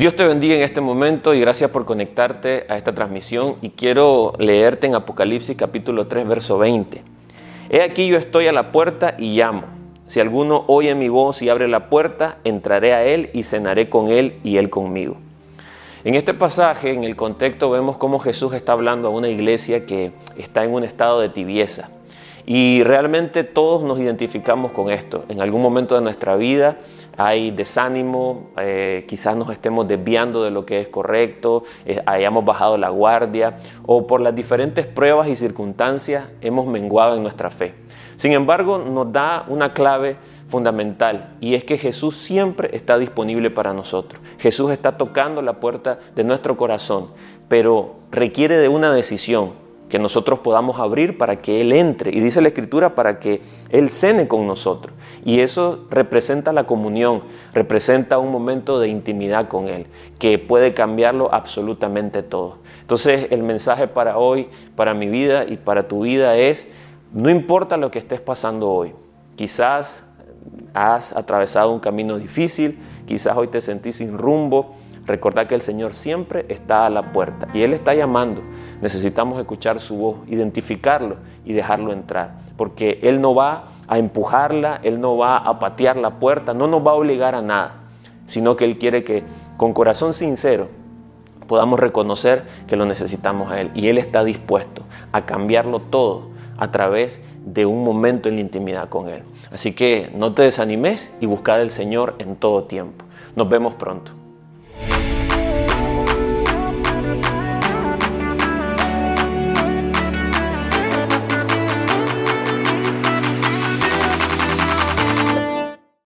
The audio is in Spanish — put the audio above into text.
Dios te bendiga en este momento y gracias por conectarte a esta transmisión y quiero leerte en Apocalipsis capítulo 3 verso 20. He aquí yo estoy a la puerta y llamo. Si alguno oye mi voz y abre la puerta, entraré a él y cenaré con él y él conmigo. En este pasaje, en el contexto, vemos cómo Jesús está hablando a una iglesia que está en un estado de tibieza. Y realmente todos nos identificamos con esto. En algún momento de nuestra vida hay desánimo, eh, quizás nos estemos desviando de lo que es correcto, eh, hayamos bajado la guardia o por las diferentes pruebas y circunstancias hemos menguado en nuestra fe. Sin embargo, nos da una clave fundamental y es que Jesús siempre está disponible para nosotros. Jesús está tocando la puerta de nuestro corazón, pero requiere de una decisión que nosotros podamos abrir para que Él entre. Y dice la Escritura para que Él cene con nosotros. Y eso representa la comunión, representa un momento de intimidad con Él, que puede cambiarlo absolutamente todo. Entonces el mensaje para hoy, para mi vida y para tu vida es, no importa lo que estés pasando hoy, quizás has atravesado un camino difícil, quizás hoy te sentís sin rumbo, Recordad que el Señor siempre está a la puerta y Él está llamando. Necesitamos escuchar su voz, identificarlo y dejarlo entrar, porque Él no va a empujarla, Él no va a patear la puerta, no nos va a obligar a nada, sino que Él quiere que con corazón sincero podamos reconocer que lo necesitamos a Él y Él está dispuesto a cambiarlo todo a través de un momento en la intimidad con Él. Así que no te desanimes y busca al Señor en todo tiempo. Nos vemos pronto.